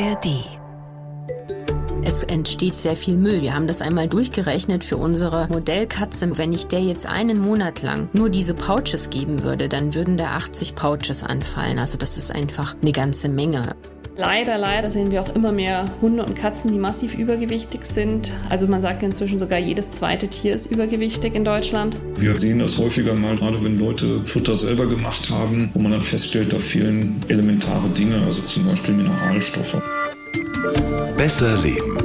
ARD. Es entsteht sehr viel Müll. Wir haben das einmal durchgerechnet für unsere Modellkatze. Wenn ich der jetzt einen Monat lang nur diese Pouches geben würde, dann würden da 80 Pouches anfallen. Also das ist einfach eine ganze Menge. Leider, leider sehen wir auch immer mehr Hunde und Katzen, die massiv übergewichtig sind. Also man sagt inzwischen sogar, jedes zweite Tier ist übergewichtig in Deutschland. Wir sehen das häufiger mal, gerade wenn Leute Futter selber gemacht haben, wo man dann feststellt, da fehlen elementare Dinge, also zum Beispiel Mineralstoffe. Besser Leben.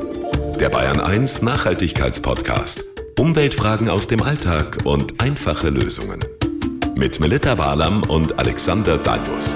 Der Bayern 1 Nachhaltigkeitspodcast. Umweltfragen aus dem Alltag und einfache Lösungen. Mit Melita Walam und Alexander Dalmus.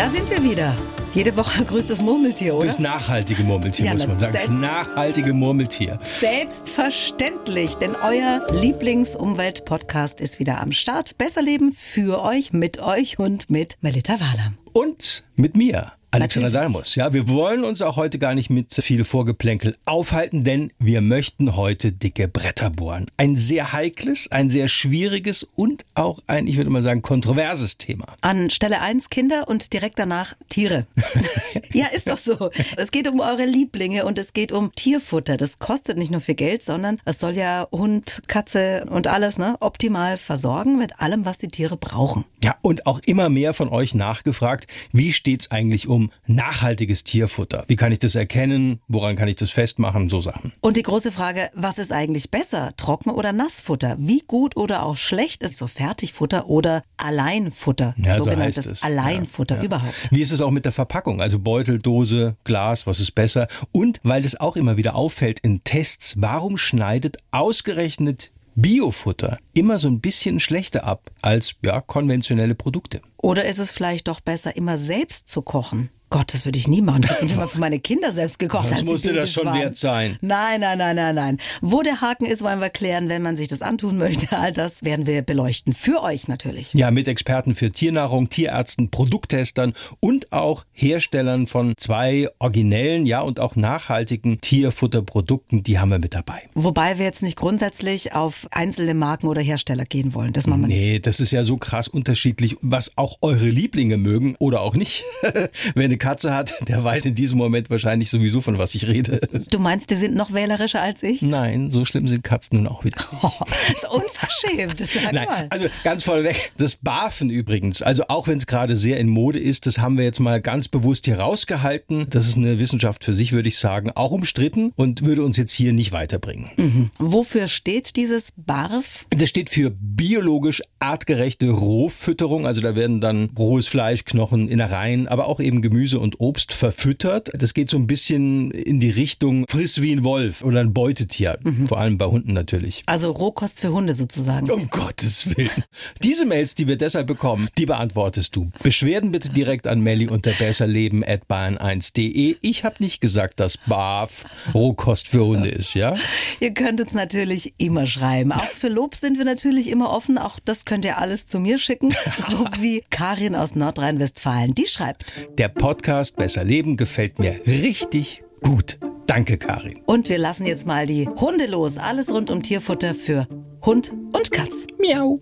Da sind wir wieder. Jede Woche grüßt das Murmeltier, oder? Das nachhaltige Murmeltier, Ja, muss man sagen. Das nachhaltige Murmeltier. Selbstverständlich, denn euer Lieblingsumwelt-Podcast ist wieder am Start. Besser leben für euch, mit euch und mit Melita Wahler. Und mit mir. Alexander Natürlich. Dalmus. Ja, wir wollen uns auch heute gar nicht mit viel Vorgeplänkel aufhalten, denn wir möchten heute dicke Bretter bohren. Ein sehr heikles, ein sehr schwieriges und auch ein, ich würde mal sagen, kontroverses Thema. An Stelle 1 Kinder und direkt danach Tiere. ja, ist doch so. Es geht um eure Lieblinge und es geht um Tierfutter. Das kostet nicht nur viel Geld, sondern es soll ja Hund, Katze und alles ne, optimal versorgen mit allem, was die Tiere brauchen. Ja, und auch immer mehr von euch nachgefragt, wie steht's eigentlich um nachhaltiges Tierfutter? Wie kann ich das erkennen? Woran kann ich das festmachen? So Sachen. Und die große Frage, was ist eigentlich besser, Trocken- oder Nassfutter? Wie gut oder auch schlecht ist so Fertigfutter oder Alleinfutter, Ja, so sogenanntes. Alleinfutter Ja, ja. überhaupt? Wie ist es auch mit der Verpackung? Also Beutel, Dose, Glas, was ist besser? Und weil es auch immer wieder auffällt in Tests, warum schneidet ausgerechnet Biofutter immer so ein bisschen schlechter ab als ja, konventionelle Produkte? Oder ist es vielleicht doch besser, immer selbst zu kochen? Gott, das würde ich nie machen. Ich habe immer für meine Kinder selbst gekocht. Das musste das schon waren. wert sein. Nein, nein, nein, nein, nein. Wo der Haken ist, wollen wir klären, wenn man sich das antun möchte. All das werden wir beleuchten. Für euch natürlich. Ja, mit Experten für Tiernahrung, Tierärzten, Produkttestern und auch Herstellern von zwei originellen, ja und auch nachhaltigen Tierfutterprodukten, die haben wir mit dabei. Wobei wir jetzt nicht grundsätzlich auf einzelne Marken oder Hersteller gehen wollen. Das machen wir nicht. Nee, das ist ja so krass unterschiedlich, was auch eure Lieblinge mögen oder auch nicht. Eine Katze hat, der weiß in diesem Moment wahrscheinlich sowieso, von was ich rede. Du meinst, die sind noch wählerischer als ich? Nein, so schlimm sind Katzen nun auch wieder. Oh, das ist unverschämt. Sag Nein, mal. also ganz vorweg, das Barfen übrigens, also auch wenn es gerade sehr in Mode ist, das haben wir jetzt mal ganz bewusst hier rausgehalten. Das ist eine Wissenschaft für sich, würde ich sagen, auch umstritten und würde uns jetzt hier nicht weiterbringen. Wofür steht dieses BARF? Das steht für biologisch artgerechte Rohfütterung. Also da werden dann rohes Fleisch, Knochen, Innereien, aber auch eben Gemüse und Obst verfüttert. Das geht so ein bisschen in die Richtung friss wie ein Wolf oder ein Beutetier. Vor allem bei Hunden natürlich. Also Rohkost für Hunde sozusagen. Um Gottes Willen. Diese Mails, die wir deshalb bekommen, die beantwortest du. Beschwerden bitte direkt an Melli unter besserleben.bayern1.de. Ich habe nicht gesagt, dass BAF Rohkost für Hunde ist, ja? Ihr könnt uns natürlich immer schreiben. Auch für Lob sind wir natürlich immer offen. Auch das könnt ihr alles zu mir schicken. So wie Karin aus Nordrhein-Westfalen. Die schreibt. Der Podcast Besser Leben gefällt mir richtig gut. Danke, Karin. Und wir lassen jetzt mal die Hunde los. Alles rund um Tierfutter für Hund und Katz. Miau.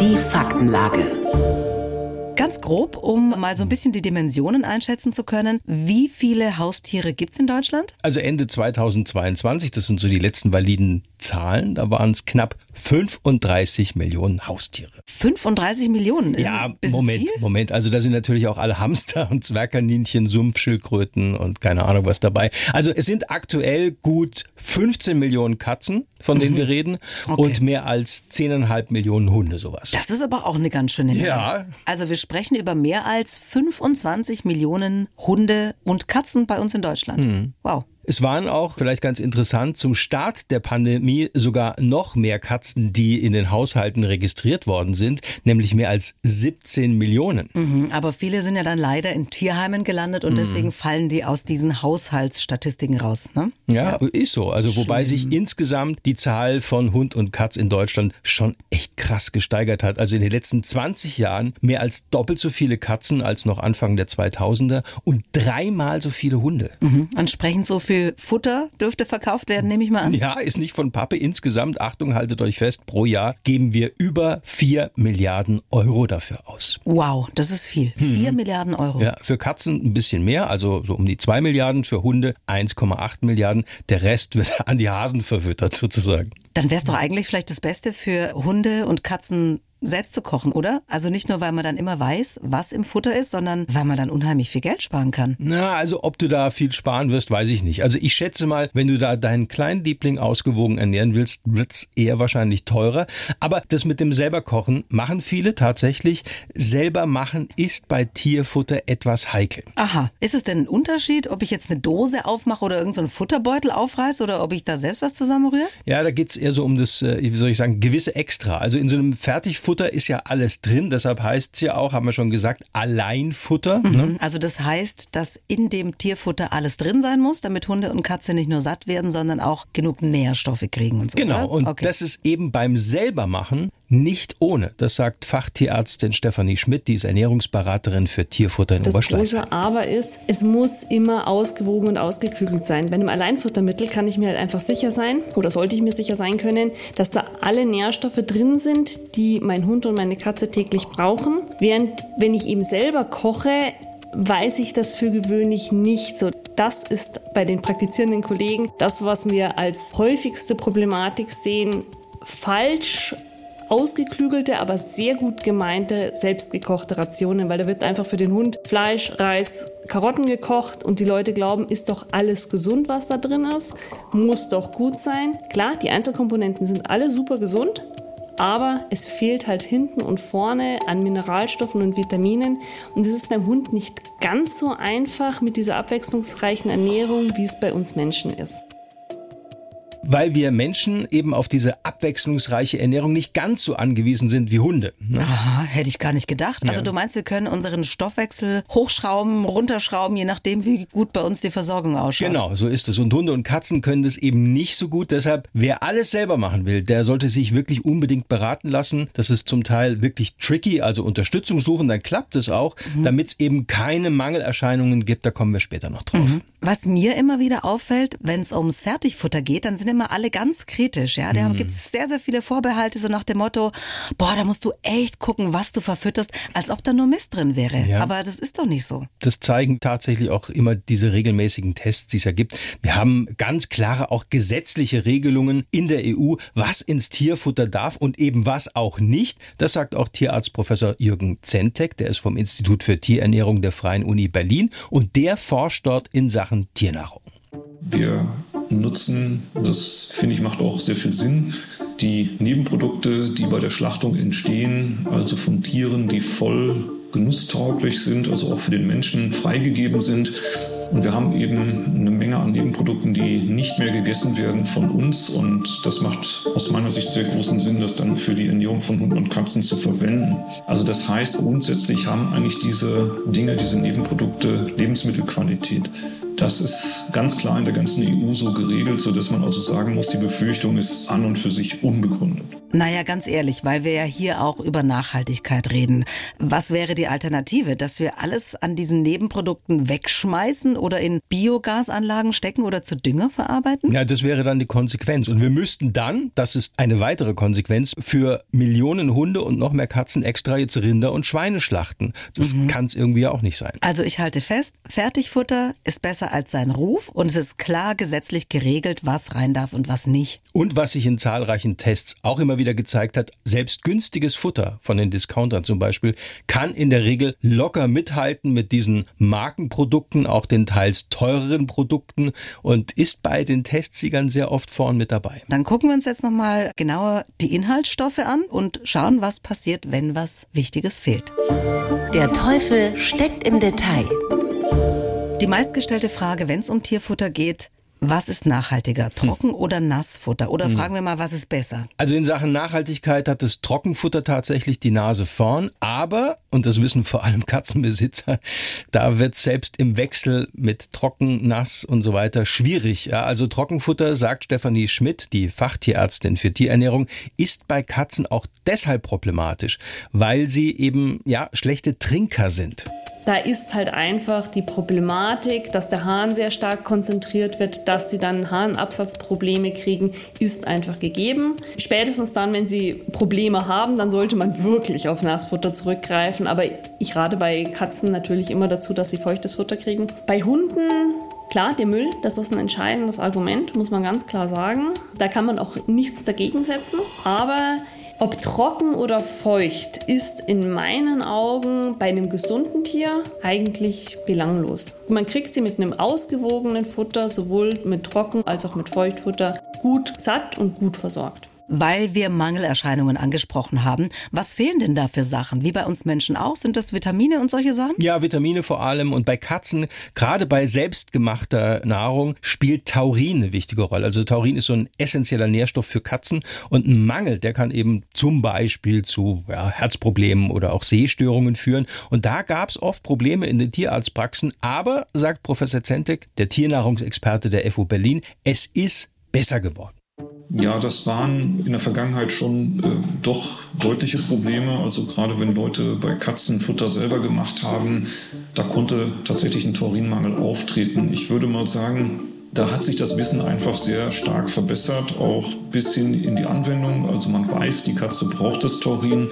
Die Faktenlage. Ganz grob, um mal so ein bisschen die Dimensionen einschätzen zu können. Wie viele Haustiere gibt's in Deutschland? Also Ende 2022, das sind so die letzten validen Zahlen, da waren es knapp 35 Millionen Haustiere. 35 Millionen. Ist ja, Moment, Viel? Moment. Also da sind natürlich auch alle Hamster und Zwergkaninchen, Sumpfschildkröten und keine Ahnung was dabei. Also es sind aktuell gut 15 Millionen Katzen, von denen wir reden, Mhm. Okay. und mehr als 10,5 Millionen Hunde sowas. Das ist aber auch eine ganz schöne Menge. Ja. Also wir sprechen über mehr als 25 Millionen Hunde und Katzen bei uns in Deutschland. Hm. Wow. Es waren auch, vielleicht ganz interessant, zum Start der Pandemie sogar noch mehr Katzen, die in den Haushalten registriert worden sind, nämlich mehr als 17 Millionen. Mhm, Aber viele sind ja dann leider in Tierheimen gelandet und deswegen fallen die aus diesen Haushaltsstatistiken raus. Ne? Ja, ist so. Also wobei sich insgesamt die Zahl von Hund und Katz in Deutschland schon echt krass gesteigert hat. Also in den letzten 20 Jahren mehr als doppelt so viele Katzen als noch Anfang der 2000er und dreimal so viele Hunde. Mhm. Entsprechend so für viel Futter dürfte verkauft werden, nehme ich mal an? Ja, ist nicht von Pappe. Insgesamt, Achtung, haltet euch fest, pro Jahr geben wir über 4 Milliarden Euro dafür aus. Wow, das ist viel. 4 Milliarden Euro. Ja, für Katzen ein bisschen mehr, also so um die 2 Milliarden, für Hunde 1,8 Milliarden. Der Rest wird an die Hasen verfüttert sozusagen. Dann wäre es doch eigentlich vielleicht das Beste für Hunde und Katzen selbst zu kochen, oder? Also nicht nur, weil man dann immer weiß, was im Futter ist, sondern weil man dann unheimlich viel Geld sparen kann. Na, also ob du da viel sparen wirst, weiß ich nicht. Also ich schätze mal, wenn du da deinen kleinen Liebling ausgewogen ernähren willst, wird's eher wahrscheinlich teurer. Aber das mit dem selber kochen machen viele tatsächlich. Selber machen ist bei Tierfutter etwas heikel. Aha. Ist es denn ein Unterschied, ob ich jetzt eine Dose aufmache oder irgendeinen so Futterbeutel aufreiße oder ob ich da selbst was zusammenrühre? Ja, da geht's eher so um das, äh, wie soll ich sagen, gewisse Extra. Also in so einem Fertigfutter ist ja alles drin, deshalb heißt es ja auch, haben wir schon gesagt, Alleinfutter. Mhm. Ne? Also das heißt, dass in dem Tierfutter alles drin sein muss, damit Hunde und Katze nicht nur satt werden, sondern auch genug Nährstoffe kriegen und so. Genau, oder? und okay. das ist eben beim selbermachen nicht ohne. Das sagt Fachtierärztin Stefanie Schmidt, die ist Ernährungsberaterin für Tierfutter in Das Oberschleiß. große Aber ist, es muss immer ausgewogen und ausgeklügelt sein. Bei einem Alleinfuttermittel kann ich mir halt einfach sicher sein, oder sollte ich mir sicher sein können, dass da alle Nährstoffe drin sind, die mein Hund und meine Katze täglich brauchen. Während wenn ich eben selber koche, weiß ich das für gewöhnlich nicht so. Das ist bei den praktizierenden Kollegen das, was wir als häufigste Problematik sehen. Falsch ausgeklügelte, aber sehr gut gemeinte selbstgekochte Rationen, weil da wird einfach für den Hund Fleisch, Reis, Karotten gekocht und die Leute glauben, ist doch alles gesund, was da drin ist, muss doch gut sein. Klar, die Einzelkomponenten sind alle super gesund, aber es fehlt halt hinten und vorne an Mineralstoffen und Vitaminen und es ist beim Hund nicht ganz so einfach mit dieser abwechslungsreichen Ernährung, wie es bei uns Menschen ist. Weil wir Menschen eben auf diese abwechslungsreiche Ernährung nicht ganz so angewiesen sind wie Hunde. ne? Aha, hätte ich gar nicht gedacht. Also Ja. du meinst, wir können unseren Stoffwechsel hochschrauben, runterschrauben, je nachdem, wie gut bei uns die Versorgung ausschaut. Genau, so ist es. Und Hunde und Katzen können das eben nicht so gut. Deshalb, wer alles selber machen will, der sollte sich wirklich unbedingt beraten lassen. Das ist zum Teil wirklich tricky, also Unterstützung suchen, dann klappt es auch, damit es eben keine Mangelerscheinungen gibt. Da kommen wir später noch drauf. Was mir immer wieder auffällt, wenn es ums Fertigfutter geht, dann sind immer alle ganz kritisch. Ja, da gibt's sehr, sehr viele Vorbehalte, so nach dem Motto, boah, da musst du echt gucken, was du verfütterst, als ob da nur Mist drin wäre. Ja. Aber das ist doch nicht so. Das zeigen tatsächlich auch immer diese regelmäßigen Tests, die es ja gibt. Wir haben ganz klare auch gesetzliche Regelungen in der EU, was ins Tierfutter darf und eben was auch nicht. Das sagt auch Tierarzt Professor Jürgen Zentek, der ist vom Institut für Tierernährung der Freien Uni Berlin und der forscht dort in Sachen Tiernahrung. Wir nutzen, das finde ich macht auch sehr viel Sinn, die Nebenprodukte, die bei der Schlachtung entstehen, also von Tieren, die voll genusstauglich sind, also auch für den Menschen freigegeben sind. Und wir haben eben eine Menge an Nebenprodukten, die nicht mehr gegessen werden von uns. Und das macht aus meiner Sicht sehr großen Sinn, das dann für die Ernährung von Hunden und Katzen zu verwenden. Also das heißt, grundsätzlich haben eigentlich diese Dinge, diese Nebenprodukte Lebensmittelqualität. Das ist ganz klar in der ganzen EU so geregelt, sodass man also sagen muss, die Befürchtung ist an und für sich unbegründet. Naja, ganz ehrlich, weil wir ja hier auch über Nachhaltigkeit reden. Was wäre die Alternative? Dass wir alles an diesen Nebenprodukten wegschmeißen oder in Biogasanlagen stecken oder zu Dünger verarbeiten? Ja, das wäre dann die Konsequenz. Und wir müssten dann, das ist eine weitere Konsequenz, für Millionen Hunde und noch mehr Katzen extra jetzt Rinder und Schweine schlachten. Das kann es irgendwie auch nicht sein. Also ich halte fest, Fertigfutter ist besser als sein Ruf und es ist klar gesetzlich geregelt, was rein darf und was nicht. Und was sich in zahlreichen Tests auch immer wieder gezeigt hat, selbst günstiges Futter von den Discountern zum Beispiel kann in der Regel locker mithalten mit diesen Markenprodukten, auch den teils teureren Produkten und ist bei den Testsiegern sehr oft vorn mit dabei. Dann gucken wir uns jetzt nochmal genauer die Inhaltsstoffe an und schauen, was passiert, wenn was Wichtiges fehlt. Der Teufel steckt im Detail. Die meistgestellte Frage, wenn es um Tierfutter geht, was ist nachhaltiger, Trocken- oder Nassfutter? Oder fragen wir mal, was ist besser? Also in Sachen Nachhaltigkeit hat das Trockenfutter tatsächlich die Nase vorn, aber, und das wissen vor allem Katzenbesitzer, da wird selbst im Wechsel mit Trocken, Nass und so weiter schwierig. Ja, also Trockenfutter, sagt Stefanie Schmidt, die Fachtierärztin für Tierernährung, ist bei Katzen auch deshalb problematisch, weil sie eben, ja, schlechte Trinker sind. Da ist halt einfach die Problematik, dass der Hahn sehr stark konzentriert wird, dass sie dann Hahnabsatzprobleme kriegen, ist einfach gegeben. Spätestens dann, wenn sie Probleme haben, dann sollte man wirklich auf Nassfutter zurückgreifen. Aber ich rate bei Katzen natürlich immer dazu, dass sie feuchtes Futter kriegen. Bei Hunden Klar, der Müll, das ist ein entscheidendes Argument, muss man ganz klar sagen. Da kann man auch nichts dagegen setzen. Aber ob trocken oder feucht ist in meinen Augen bei einem gesunden Tier eigentlich belanglos. Man kriegt sie mit einem ausgewogenen Futter, sowohl mit Trocken- als auch mit Feuchtfutter, gut satt und gut versorgt weil wir Mangelerscheinungen angesprochen haben. Was fehlen denn da für Sachen? Wie bei uns Menschen auch? Sind das Vitamine und solche Sachen? Ja, Vitamine vor allem. Und bei Katzen, gerade bei selbstgemachter Nahrung, spielt Taurin eine wichtige Rolle. Also Taurin ist so ein essentieller Nährstoff für Katzen. Und ein Mangel, der kann eben zum Beispiel zu ja, Herzproblemen oder auch Sehstörungen führen. Und da gab es oft Probleme in den Tierarztpraxen. Aber, sagt Professor Zentek, der Tiernahrungsexperte der FU Berlin, es ist besser geworden. Ja, das waren in der Vergangenheit schon äh, doch deutliche Probleme. Also gerade wenn Leute bei Katzen Futter selber gemacht haben, da konnte tatsächlich ein Taurinmangel auftreten. Ich würde mal sagen, da hat sich das Wissen einfach sehr stark verbessert, auch bis hin in die Anwendung. Also man weiß, die Katze braucht das Taurin.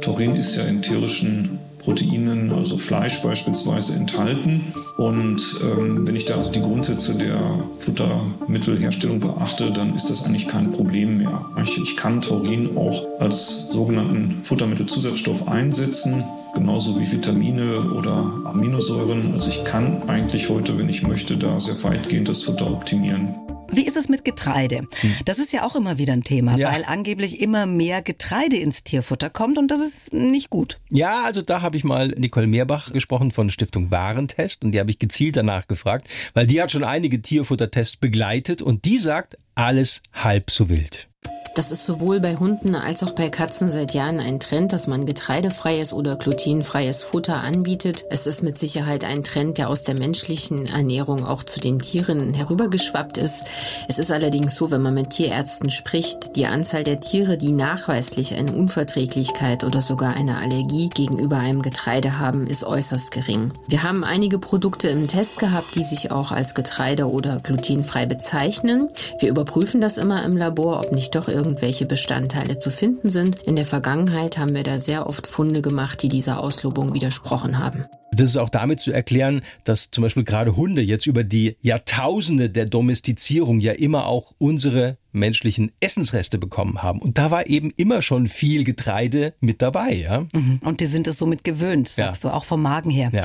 Taurin ist ja in tierischen Proteinen, also Fleisch beispielsweise, enthalten. Und ähm, wenn ich da also die Grundsätze der Futtermittelherstellung beachte, dann ist das eigentlich kein Problem mehr. Ich, ich kann Taurin auch als sogenannten Futtermittelzusatzstoff einsetzen genauso wie Vitamine oder Aminosäuren. Also ich kann eigentlich heute, wenn ich möchte, da sehr weitgehend das Futter optimieren. Wie ist es mit Getreide? Hm. Das ist ja auch immer wieder ein Thema, ja. weil angeblich immer mehr Getreide ins Tierfutter kommt und das ist nicht gut. Ja, also da habe ich mal Nicole Meerbach gesprochen von Stiftung Warentest und die habe ich gezielt danach gefragt, weil die hat schon einige Tierfuttertests begleitet und die sagt, alles halb so wild. Das ist sowohl bei Hunden als auch bei Katzen seit Jahren ein Trend, dass man getreidefreies oder glutenfreies Futter anbietet. Es ist mit Sicherheit ein Trend, der aus der menschlichen Ernährung auch zu den Tieren herübergeschwappt ist. Es ist allerdings so, wenn man mit Tierärzten spricht, die Anzahl der Tiere, die nachweislich eine Unverträglichkeit oder sogar eine Allergie gegenüber einem Getreide haben, ist äußerst gering. Wir haben einige Produkte im Test gehabt, die sich auch als Getreide oder glutenfrei bezeichnen. Wir überprüfen das immer im Labor, ob nicht doch irgendwelche Bestandteile zu finden sind. In der Vergangenheit haben wir da sehr oft Funde gemacht, die dieser Auslobung widersprochen haben. Das ist auch damit zu erklären, dass zum Beispiel gerade Hunde jetzt über die Jahrtausende der Domestizierung ja immer auch unsere menschlichen Essensreste bekommen haben. Und da war eben immer schon viel Getreide mit dabei, ja. Mhm. Und die sind es somit gewöhnt, sagst ja. du, auch vom Magen her. Ja.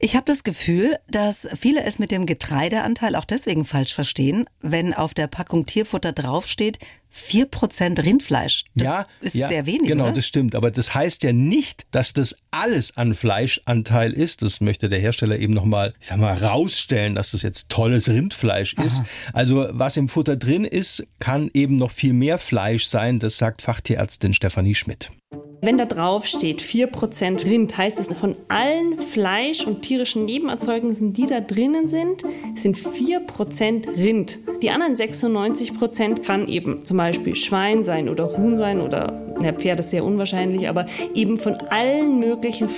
Ich habe das Gefühl, dass viele es mit dem Getreideanteil auch deswegen falsch verstehen, wenn auf der Packung Tierfutter draufsteht, 4% Rindfleisch. Das ja, ist ja, sehr wenig. Genau, oder? das stimmt. Aber das heißt ja nicht, dass das alles an Fleischanteil ist. Das möchte der Hersteller eben nochmal, ich sag mal, rausstellen, dass das jetzt tolles Rindfleisch ist. Aha. Also was im Futter drin ist, kann eben noch viel mehr Fleisch sein. Das sagt Fachtierärztin Stefanie Schmidt. Wenn da drauf steht 4% Rind, heißt es, von allen Fleisch- und tierischen Nebenerzeugnissen, die da drinnen sind, sind 4% Rind. Die anderen 96% kann eben zum Beispiel Schwein sein oder Huhn sein oder ja, Pferd ist sehr unwahrscheinlich, aber eben von allen möglichen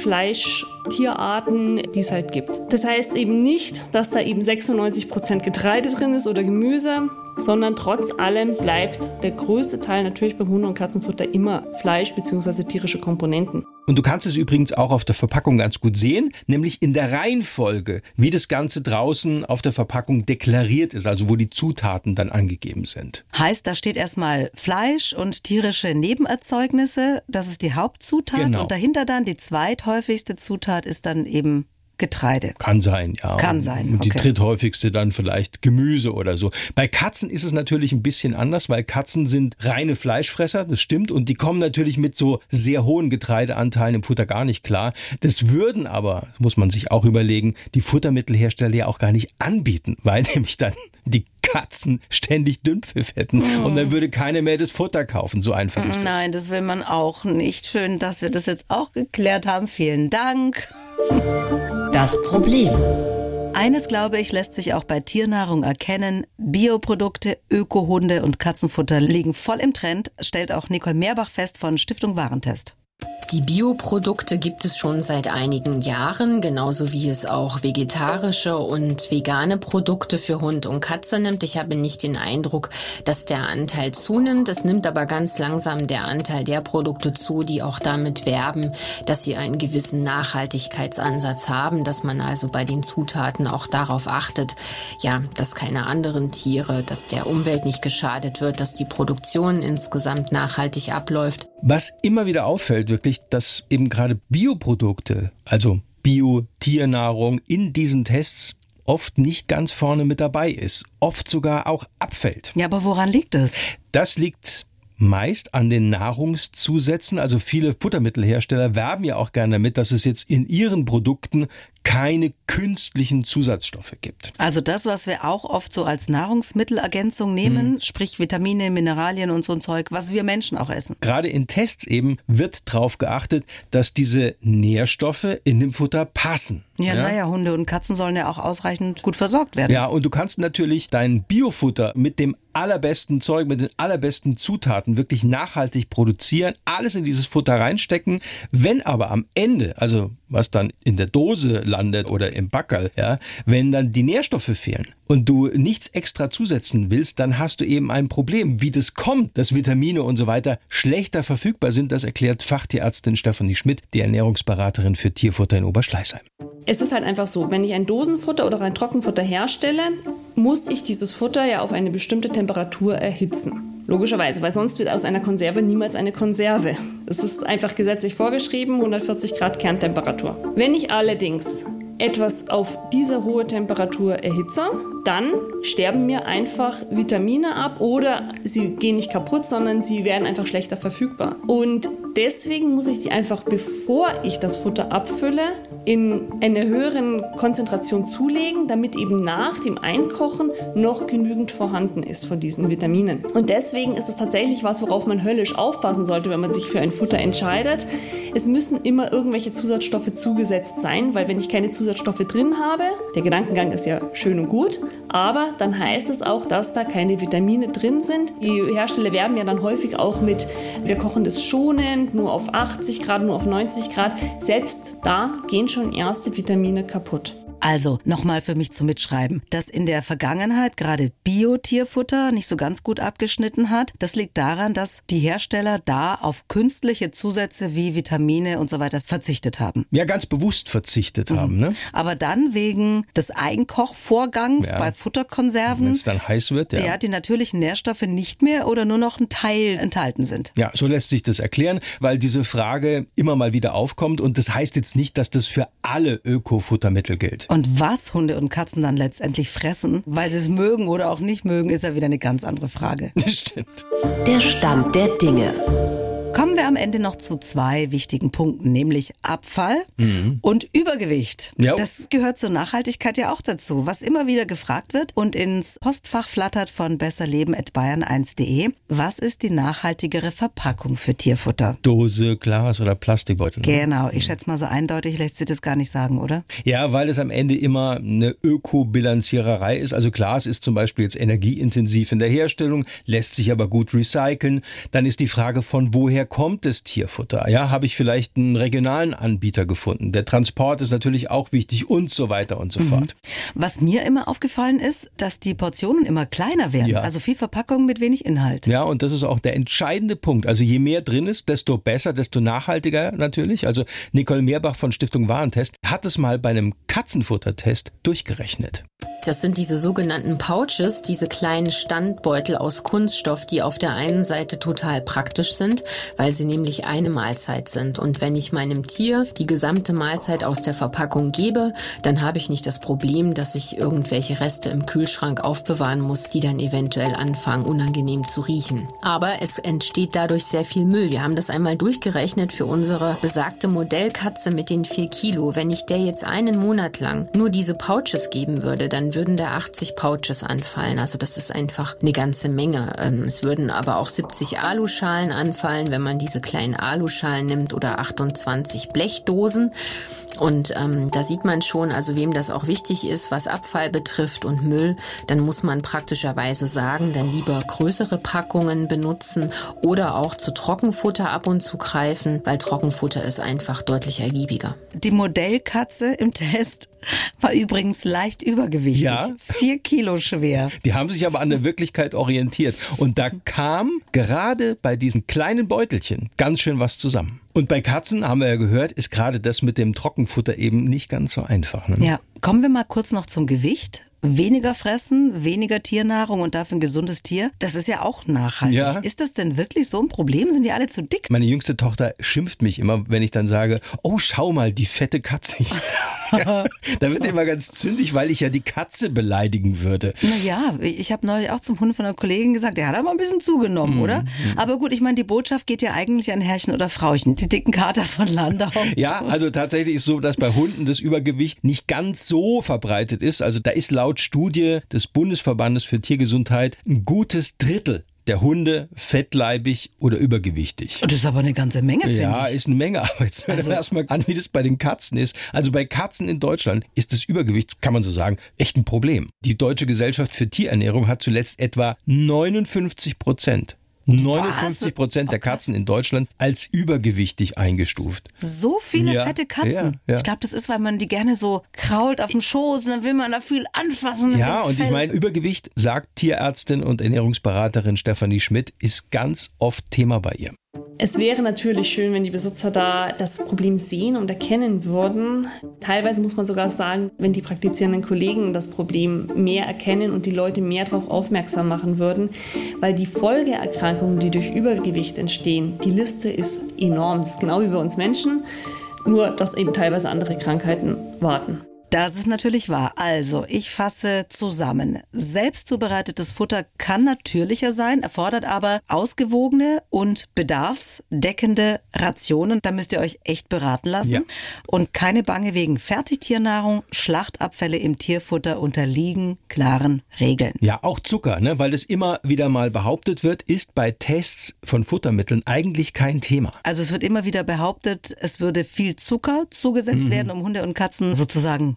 Fleischtierarten, die es halt gibt. Das heißt eben nicht, dass da eben 96% Getreide drin ist oder Gemüse, sondern trotz allem bleibt der größte Teil natürlich beim Hunde- und Katzenfutter immer Fleisch bzw. tierische Komponenten. Und du kannst es übrigens auch auf der Verpackung ganz gut sehen, nämlich in der Reihenfolge, wie das Ganze draußen auf der Verpackung deklariert ist, also wo die Zutaten dann angegeben sind. Heißt, da steht erstmal Fleisch und tierische Nebenerzeugnisse, das ist die Hauptzutat genau. und dahinter dann die zweithäufigste Zutat ist dann eben Getreide. Kann sein, ja. Kann sein. Und die okay. dritthäufigste dann vielleicht Gemüse oder so. Bei Katzen ist es natürlich ein bisschen anders, weil Katzen sind reine Fleischfresser, das stimmt. Und die kommen natürlich mit so sehr hohen Getreideanteilen im Futter gar nicht klar. Das würden aber, muss man sich auch überlegen, die Futtermittelhersteller ja auch gar nicht anbieten, weil nämlich dann die Katzen ständig Dünnpfiff hätten oh. und dann würde keiner mehr das Futter kaufen. So einfach ist das. Nein, das will man auch nicht. Schön, dass wir das jetzt auch geklärt haben. Vielen Dank. Das Problem. Eines, glaube ich, lässt sich auch bei Tiernahrung erkennen. Bioprodukte, Ökohunde und Katzenfutter liegen voll im Trend, stellt auch Nicole Meerbach fest von Stiftung Warentest. Die Bioprodukte gibt es schon seit einigen Jahren, genauso wie es auch vegetarische und vegane Produkte für Hund und Katze nimmt. Ich habe nicht den Eindruck, dass der Anteil zunimmt. Es nimmt aber ganz langsam der Anteil der Produkte zu, die auch damit werben, dass sie einen gewissen Nachhaltigkeitsansatz haben, dass man also bei den Zutaten auch darauf achtet, ja, dass keine anderen Tiere, dass der Umwelt nicht geschadet wird, dass die Produktion insgesamt nachhaltig abläuft. Was immer wieder auffällt, wirklich, dass eben gerade Bioprodukte, also Bio-Tiernahrung in diesen Tests oft nicht ganz vorne mit dabei ist, oft sogar auch abfällt. Ja, aber woran liegt es? Das liegt meist an den Nahrungszusätzen. Also viele Futtermittelhersteller werben ja auch gerne damit, dass es jetzt in ihren Produkten keine künstlichen Zusatzstoffe gibt. Also das, was wir auch oft so als Nahrungsmittelergänzung nehmen, mhm. sprich Vitamine, Mineralien und so ein Zeug, was wir Menschen auch essen. Gerade in Tests eben wird darauf geachtet, dass diese Nährstoffe in dem Futter passen. Ja, ja, naja, Hunde und Katzen sollen ja auch ausreichend gut versorgt werden. Ja, und du kannst natürlich dein Biofutter mit dem allerbesten Zeug, mit den allerbesten Zutaten wirklich nachhaltig produzieren, alles in dieses Futter reinstecken. Wenn aber am Ende, also was dann in der Dose landet oder im Backerl, ja, wenn dann die Nährstoffe fehlen und du nichts extra zusetzen willst, dann hast du eben ein Problem. Wie das kommt, dass Vitamine und so weiter schlechter verfügbar sind, das erklärt Fachtierärztin Stefanie Schmidt, die Ernährungsberaterin für Tierfutter in Oberschleißheim. Es ist halt einfach so, wenn ich ein Dosenfutter oder ein Trockenfutter herstelle, muss ich dieses Futter ja auf eine bestimmte Temperatur erhitzen. Logischerweise, weil sonst wird aus einer Konserve niemals eine Konserve. Es ist einfach gesetzlich vorgeschrieben, 140 Grad Kerntemperatur. Wenn ich allerdings etwas auf diese hohe Temperatur erhitze, dann sterben mir einfach Vitamine ab oder sie gehen nicht kaputt, sondern sie werden einfach schlechter verfügbar. Und deswegen muss ich die einfach, bevor ich das Futter abfülle, in einer höheren Konzentration zulegen, damit eben nach dem Einkochen noch genügend vorhanden ist von diesen Vitaminen. Und deswegen ist es tatsächlich was, worauf man höllisch aufpassen sollte, wenn man sich für ein Futter entscheidet. Es müssen immer irgendwelche Zusatzstoffe zugesetzt sein, weil wenn ich keine Zusatzstoffe drin habe, der Gedankengang ist ja schön und gut, aber dann heißt es auch, dass da keine Vitamine drin sind. Die Hersteller werben ja dann häufig auch mit, wir kochen das schonend, nur auf 80 Grad, nur auf 90 Grad. Selbst da gehen schon erste Vitamine kaputt. Also nochmal für mich zum Mitschreiben, dass in der Vergangenheit gerade Bio-Tierfutter nicht so ganz gut abgeschnitten hat. Das liegt daran, dass die Hersteller da auf künstliche Zusätze wie Vitamine und so weiter verzichtet haben. Ja, ganz bewusst verzichtet mhm. haben. Ne? Aber dann wegen des Einkochvorgangs ja. bei Futterkonserven, wenn es dann heiß wird, ja. ja, die natürlichen Nährstoffe nicht mehr oder nur noch ein Teil enthalten sind. Ja, so lässt sich das erklären, weil diese Frage immer mal wieder aufkommt und das heißt jetzt nicht, dass das für alle Ökofuttermittel gilt. Und was Hunde und Katzen dann letztendlich fressen, weil sie es mögen oder auch nicht mögen, ist ja wieder eine ganz andere Frage. Das stimmt. Der Stand der Dinge. Kommen wir am Ende noch zu zwei wichtigen Punkten, nämlich Abfall mhm. und Übergewicht. Jo. Das gehört zur Nachhaltigkeit ja auch dazu, was immer wieder gefragt wird und ins Postfach flattert von besserleben.bayern1.de. Was ist die nachhaltigere Verpackung für Tierfutter? Dose, Glas oder Plastikbeutel. Ne? Genau, ich schätze mal so eindeutig lässt sich das gar nicht sagen, oder? Ja, weil es am Ende immer eine Ökobilanziererei ist. Also Glas ist zum Beispiel jetzt energieintensiv in der Herstellung, lässt sich aber gut recyceln. Dann ist die Frage von woher woher kommt das Tierfutter? Ja, habe ich vielleicht einen regionalen Anbieter gefunden? Der Transport ist natürlich auch wichtig und so weiter und so mhm. fort. Was mir immer aufgefallen ist, dass die Portionen immer kleiner werden. Ja. Also viel Verpackung mit wenig Inhalt. Ja, und das ist auch der entscheidende Punkt. Also je mehr drin ist, desto besser, desto nachhaltiger natürlich. Also Nicole Meerbach von Stiftung Warentest hat es mal bei einem Katzenfuttertest durchgerechnet. Das sind diese sogenannten Pouches, diese kleinen Standbeutel aus Kunststoff, die auf der einen Seite total praktisch sind, weil sie nämlich eine Mahlzeit sind. Und wenn ich meinem Tier die gesamte Mahlzeit aus der Verpackung gebe, dann habe ich nicht das Problem, dass ich irgendwelche Reste im Kühlschrank aufbewahren muss, die dann eventuell anfangen, unangenehm zu riechen. Aber es entsteht dadurch sehr viel Müll. Wir haben das einmal durchgerechnet für unsere besagte Modellkatze mit den vier Kilo. Wenn ich der jetzt einen Monat lang nur diese Pouches geben würde, dann würden da 80 Pouches anfallen. Also das ist einfach eine ganze Menge. Ähm, es würden aber auch 70 Aluschalen anfallen, wenn man diese kleinen Aluschalen nimmt oder 28 Blechdosen. Und ähm, da sieht man schon, also wem das auch wichtig ist, was Abfall betrifft und Müll, dann muss man praktischerweise sagen, dann lieber größere Packungen benutzen oder auch zu Trockenfutter ab und zu greifen, weil Trockenfutter ist einfach deutlich ergiebiger. Die Modellkatze im Test war übrigens leicht übergewichtig. Ja. Vier Kilo schwer. Die haben sich aber an der Wirklichkeit orientiert. Und da kam gerade bei diesen kleinen Beutelchen ganz schön was zusammen. Und bei Katzen, haben wir ja gehört, ist gerade das mit dem Trockenfutter eben nicht ganz so einfach. Ne? Ja, kommen wir mal kurz noch zum Gewicht. Weniger fressen, weniger Tiernahrung und dafür ein gesundes Tier. Das ist ja auch nachhaltig. Ja. Ist das denn wirklich so ein Problem? Sind die alle zu dick? Meine jüngste Tochter schimpft mich immer, wenn ich dann sage, oh, schau mal, die fette Katze. ja, da wird immer ganz zündig, weil ich ja die Katze beleidigen würde. Naja, ich habe neulich auch zum Hund von einer Kollegin gesagt, der hat aber ein bisschen zugenommen, Mhm. oder? Aber gut, ich meine, die Botschaft geht ja eigentlich an Herrchen oder Frauchen. Die dicken Kater von Landau. Ja, also tatsächlich ist so, dass bei Hunden das Übergewicht nicht ganz so verbreitet ist. Also da ist laut Studie des Bundesverbandes für Tiergesundheit ein gutes Drittel der Hunde fettleibig oder übergewichtig. Das ist aber eine ganze Menge, finde Ja, ich. ist eine Menge, aber jetzt hören wir erstmal an, wie das bei den Katzen ist. Also bei Katzen in Deutschland ist das Übergewicht, kann man so sagen, echt ein Problem. Die Deutsche Gesellschaft für Tierernährung hat zuletzt etwa 59 Prozent 59 Prozent der Katzen in Deutschland als übergewichtig eingestuft. So viele Ja, fette Katzen. ja, ja. Ich glaube, das ist, weil man die gerne so krault auf dem Schoß und dann will man da viel anfassen. Ja, und ich Fell. meine, Übergewicht, sagt Tierärztin und Ernährungsberaterin Stefanie Schmidt, ist ganz oft Thema bei ihr. Es wäre natürlich schön, wenn die Besitzer da das Problem sehen und erkennen würden. Teilweise muss man sogar sagen, wenn die praktizierenden Kollegen das Problem mehr erkennen und die Leute mehr darauf aufmerksam machen würden, weil die Folgeerkrankungen, die durch Übergewicht entstehen, die Liste ist enorm. Das ist genau wie bei uns Menschen, nur dass eben teilweise andere Krankheiten warten. Das ist natürlich wahr. Also, ich fasse zusammen. Selbst zubereitetes Futter kann natürlicher sein, erfordert aber ausgewogene und bedarfsdeckende Rationen. Da müsst ihr euch echt beraten lassen. Ja. Und keine Bange wegen Fertigtiernahrung. Schlachtabfälle im Tierfutter unterliegen klaren Regeln. Ja, auch Zucker, ne? weil das immer wieder mal behauptet wird, ist bei Tests von Futtermitteln eigentlich kein Thema. Also es wird immer wieder behauptet, es würde viel Zucker zugesetzt werden, um Hunde und Katzen sozusagen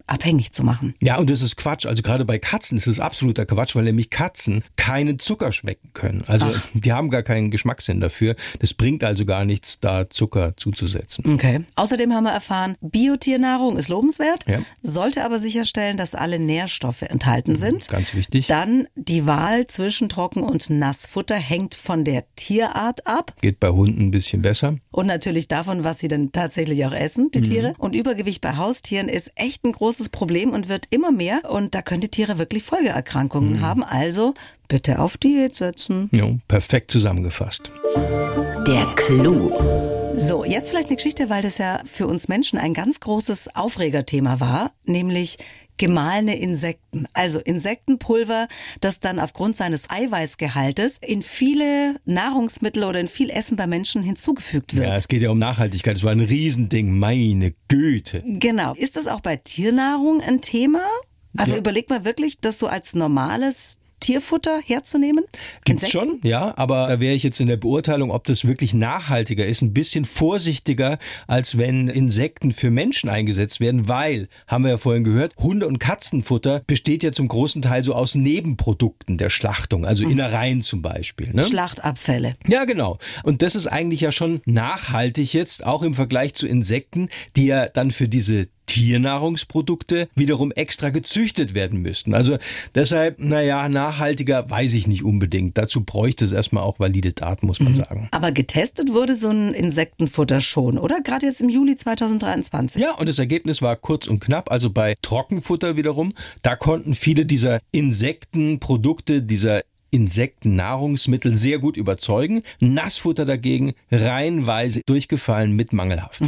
abhängig zu machen. Ja, und das ist Quatsch. Also gerade bei Katzen ist es absoluter Quatsch, weil nämlich Katzen keinen Zucker schmecken können. Also die haben gar keinen Geschmackssinn dafür. Das bringt also gar nichts, da Zucker zuzusetzen. Okay. Außerdem haben wir erfahren, Biotiernahrung ist lobenswert, Ja. sollte aber sicherstellen, dass alle Nährstoffe enthalten sind. Ganz wichtig. Dann die Wahl zwischen Trocken- und Nassfutter hängt von der Tierart ab Geht bei Hunden ein bisschen besser. und natürlich davon, was sie denn tatsächlich auch essen, die Tiere. Und Übergewicht bei Haustieren ist echt ein großes Problem und wird immer mehr. Und da können die Tiere wirklich Folgeerkrankungen haben. Also bitte auf Diät setzen. Ja, perfekt zusammengefasst. Der Clou. So, jetzt vielleicht eine Geschichte, weil das ja für uns Menschen ein ganz großes Aufregerthema war, nämlich gemahlene Insekten. Also Insektenpulver, das dann aufgrund seines Eiweißgehaltes in viele Nahrungsmittel oder in viel Essen bei Menschen hinzugefügt wird. Ja, es geht ja um Nachhaltigkeit. Das war ein Riesending. Meine Güte. Genau. Ist das auch bei Tiernahrung ein Thema? Also überlegt mal wirklich, das so als normales Tierfutter herzunehmen? Gibt's Insekten? schon, ja, aber da wäre ich jetzt in der Beurteilung, ob das wirklich nachhaltiger ist, ein bisschen vorsichtiger, als wenn Insekten für Menschen eingesetzt werden, weil, haben wir ja vorhin gehört, Hunde- und Katzenfutter besteht ja zum großen Teil so aus Nebenprodukten der Schlachtung, also Innereien zum Beispiel. Ne? Schlachtabfälle. Ja, genau. Und das ist eigentlich ja schon nachhaltig jetzt, auch im Vergleich zu Insekten, die ja dann für diese Tiernahrungsprodukte wiederum extra gezüchtet werden müssten. Also deshalb, naja, nachhaltiger weiß ich nicht unbedingt. Dazu bräuchte es erstmal auch valide Daten, muss man sagen. Aber getestet wurde so ein Insektenfutter schon, oder? Gerade jetzt im Juli 2023. Ja, und das Ergebnis war kurz und knapp. Also bei Trockenfutter wiederum, da konnten viele dieser Insektenprodukte, dieser Insektennahrungsmittel sehr gut überzeugen. Nassfutter dagegen reihenweise durchgefallen mit mangelhaft.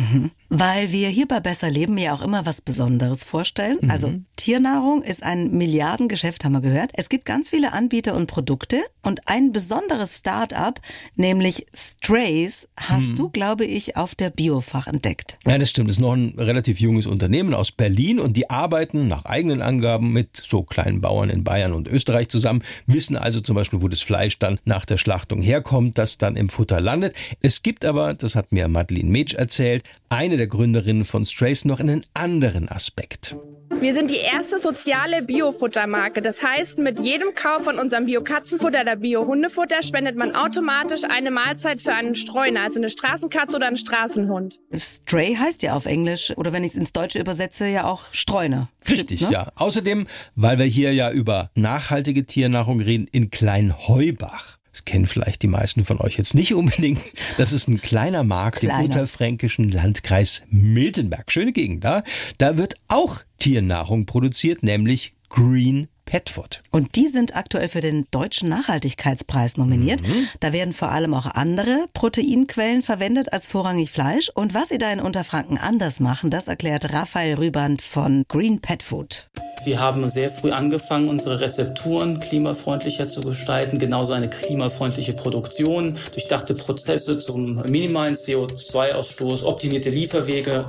Weil wir hier bei Besser Leben ja auch immer was Besonderes vorstellen. Also Tiernahrung ist ein Milliardengeschäft, haben wir gehört. Es gibt ganz viele Anbieter und Produkte und ein besonderes Start-up, nämlich Strays, hast du, glaube ich, auf der Biofach entdeckt. Ja, das stimmt. Das ist noch ein relativ junges Unternehmen aus Berlin und die arbeiten nach eigenen Angaben mit so kleinen Bauern in Bayern und Österreich zusammen, wissen also zum zum Beispiel, wo das Fleisch dann nach der Schlachtung herkommt, das dann im Futter landet. Es gibt aber, das hat mir Madeleine Metsch erzählt, eine der Gründerinnen von Strays noch einen anderen Aspekt. Wir sind die erste soziale Biofuttermarke. Das heißt, mit jedem Kauf von unserem Bio-Katzenfutter oder Bio-Hundefutter spendet man automatisch eine Mahlzeit für einen Streuner, also eine Straßenkatze oder einen Straßenhund. Stray heißt ja auf Englisch, oder wenn ich es ins Deutsche übersetze, ja auch Streuner. Richtig, Stimmt, ne? ja. Außerdem, weil wir hier ja über nachhaltige Tiernahrung reden, in Kleinheubach. Das kennen vielleicht die meisten von euch jetzt nicht unbedingt. Das ist ein kleiner Markt Kleiner. im unterfränkischen Landkreis Miltenberg. Schöne Gegend da. Da wird auch Tiernahrung produziert, nämlich Green Pet Food. Und die sind aktuell für den Deutschen Nachhaltigkeitspreis nominiert. Da werden vor allem auch andere Proteinquellen verwendet als vorrangig Fleisch. Und was sie da in Unterfranken anders machen, das erklärt Raphael Rüband von Green Pet Food. Wir haben sehr früh angefangen, unsere Rezepturen klimafreundlicher zu gestalten, genauso eine klimafreundliche Produktion, durchdachte Prozesse zum minimalen CO2-Ausstoß, optimierte Lieferwege,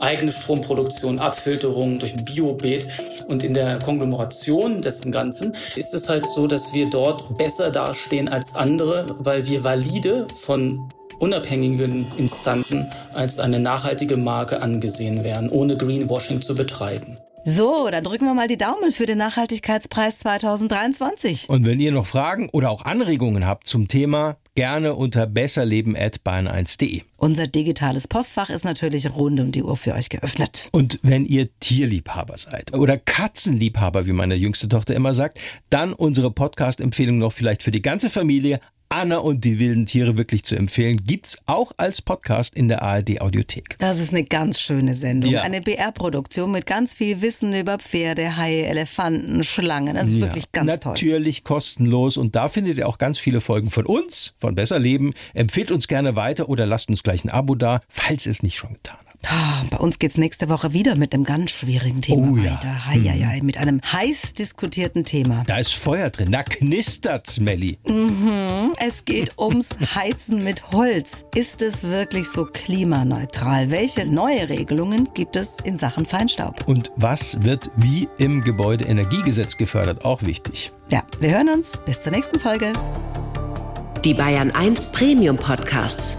eigene Stromproduktion, Abfilterung durch Biobeet. Und in der Konglomeration dessen Ganzen ist es halt so, dass wir dort besser dastehen als andere, weil wir valide von unabhängigen Instanzen als eine nachhaltige Marke angesehen werden, ohne Greenwashing zu betreiben. So, dann drücken wir mal die Daumen für den Nachhaltigkeitspreis 2023. Und wenn ihr noch Fragen oder auch Anregungen habt zum Thema, gerne unter besserleben.bayern1.de. Unser digitales Postfach ist natürlich rund um die Uhr für euch geöffnet. Und wenn ihr Tierliebhaber seid oder Katzenliebhaber, wie meine jüngste Tochter immer sagt, dann unsere Podcast-Empfehlung noch vielleicht für die ganze Familie. Anna und die wilden Tiere wirklich zu empfehlen, gibt's auch als Podcast in der ARD Audiothek. Das ist eine ganz schöne Sendung. Ja. Eine BR-Produktion mit ganz viel Wissen über Pferde, Haie, Elefanten, Schlangen. Das ist wirklich ganz toll. Natürlich kostenlos und da findet ihr auch ganz viele Folgen von uns, von Besser Leben. Empfehlt uns gerne weiter oder lasst uns gleich ein Abo da, falls ihr es nicht schon getan habt. Bei uns geht's nächste Woche wieder mit einem ganz schwierigen Thema Oh ja. weiter. Hei, hei, hei, mit einem heiß diskutierten Thema. Da ist Feuer drin, da knistert's, Melli. Es geht ums Heizen mit Holz. Ist es wirklich so klimaneutral? Welche neue Regelungen gibt es in Sachen Feinstaub? Und was wird wie im Gebäudeenergiegesetz gefördert? Auch wichtig. Ja, wir hören uns. Bis zur nächsten Folge. Die Bayern 1 Premium Podcasts.